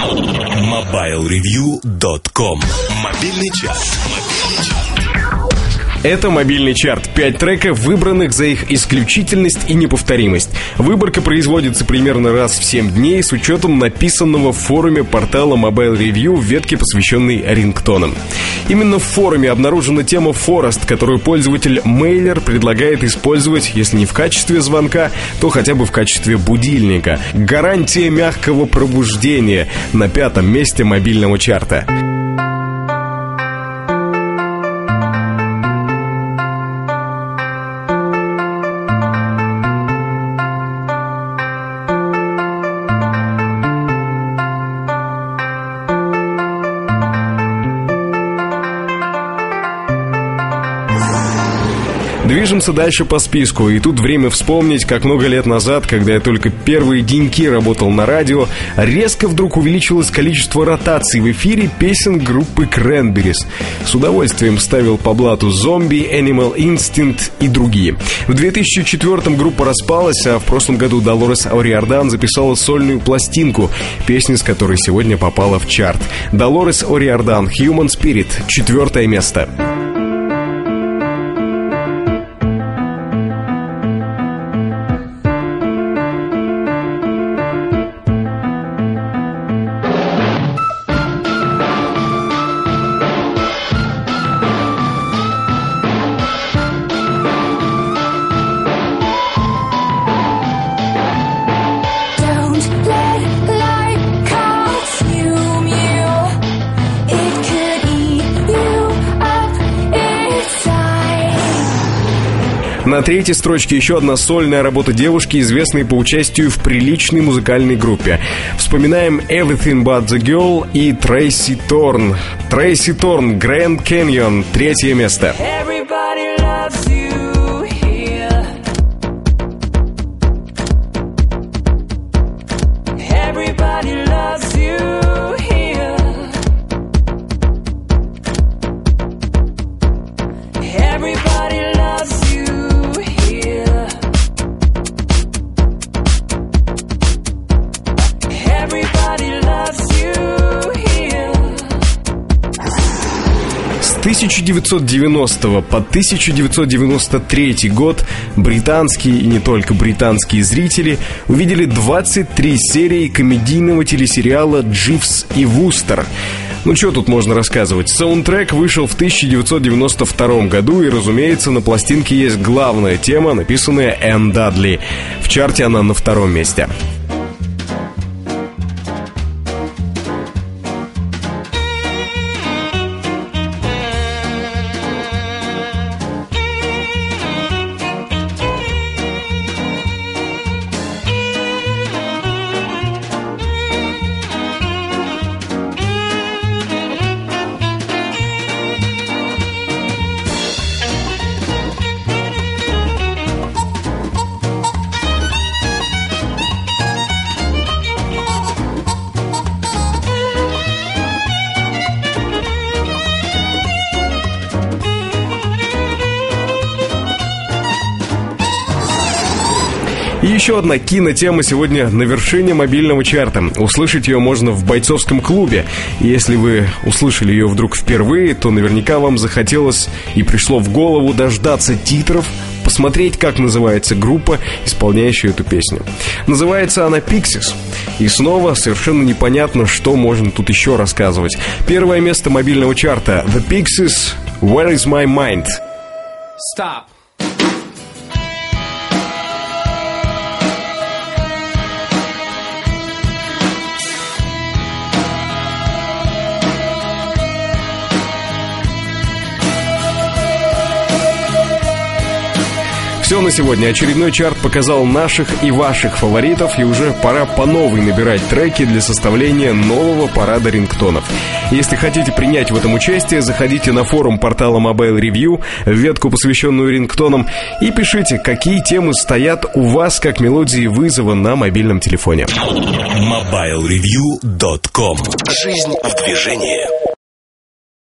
MobileReview.com Мобильный час. Это мобильный чарт. Пять треков, выбранных за их исключительность и неповторимость. Выборка производится примерно раз в 7 дней с учетом написанного в форуме портала Mobile Review в ветке, посвященной рингтонам. Именно в форуме обнаружена тема Forest, которую пользователь Мейлер предлагает использовать, если не в качестве звонка, то хотя бы в качестве будильника. Гарантия мягкого пробуждения на пятом месте мобильного чарта. Движемся дальше по списку, и тут время вспомнить, как много лет назад, когда я только первые деньки работал на радио, резко вдруг увеличилось количество ротаций в эфире песен группы Cranberries. С удовольствием ставил по блату «Зомби», «Animal Instinct» и другие. В 2004 группа распалась, а в прошлом году Долорес Ориордан записала сольную пластинку, песня с которой сегодня попала в чарт. Долорес Ориордан «Human Spirit», четвертое место. Don't На третьей строчке еще одна сольная работа девушки, известной по участию в приличной музыкальной группе. Вспоминаем Everything But The Girl и Трейси Торн. Трейси Торн, Grand Canyon, третье место. Everybody loves 1990 по 1993 год британские и не только британские зрители увидели 23 серии комедийного телесериала «Дживс и Вустер». Ну что тут можно рассказывать? Саундтрек вышел в 1992 году, и, разумеется, на пластинке есть главная тема, написанная Энн Дадли. В чарте она на втором месте. Еще одна кинотема сегодня на вершине мобильного чарта. Услышать ее можно в бойцовском клубе. Если вы услышали ее вдруг впервые, то наверняка вам захотелось и пришло в голову дождаться титров, посмотреть, как называется группа, исполняющая эту песню. Называется она Pixies. И снова совершенно непонятно, что можно тут еще рассказывать. Первое место мобильного чарта The Pixies Where is my mind? Stop. Все на сегодня. Очередной чарт показал наших и ваших фаворитов, и уже пора по новой набирать треки для составления нового парада рингтонов. Если хотите принять в этом участие, заходите на форум портала Mobile Review, ветку, посвященную рингтонам, и пишите, какие темы стоят у вас как мелодии вызова на мобильном телефоне. MobileReview.com Жизнь в движении.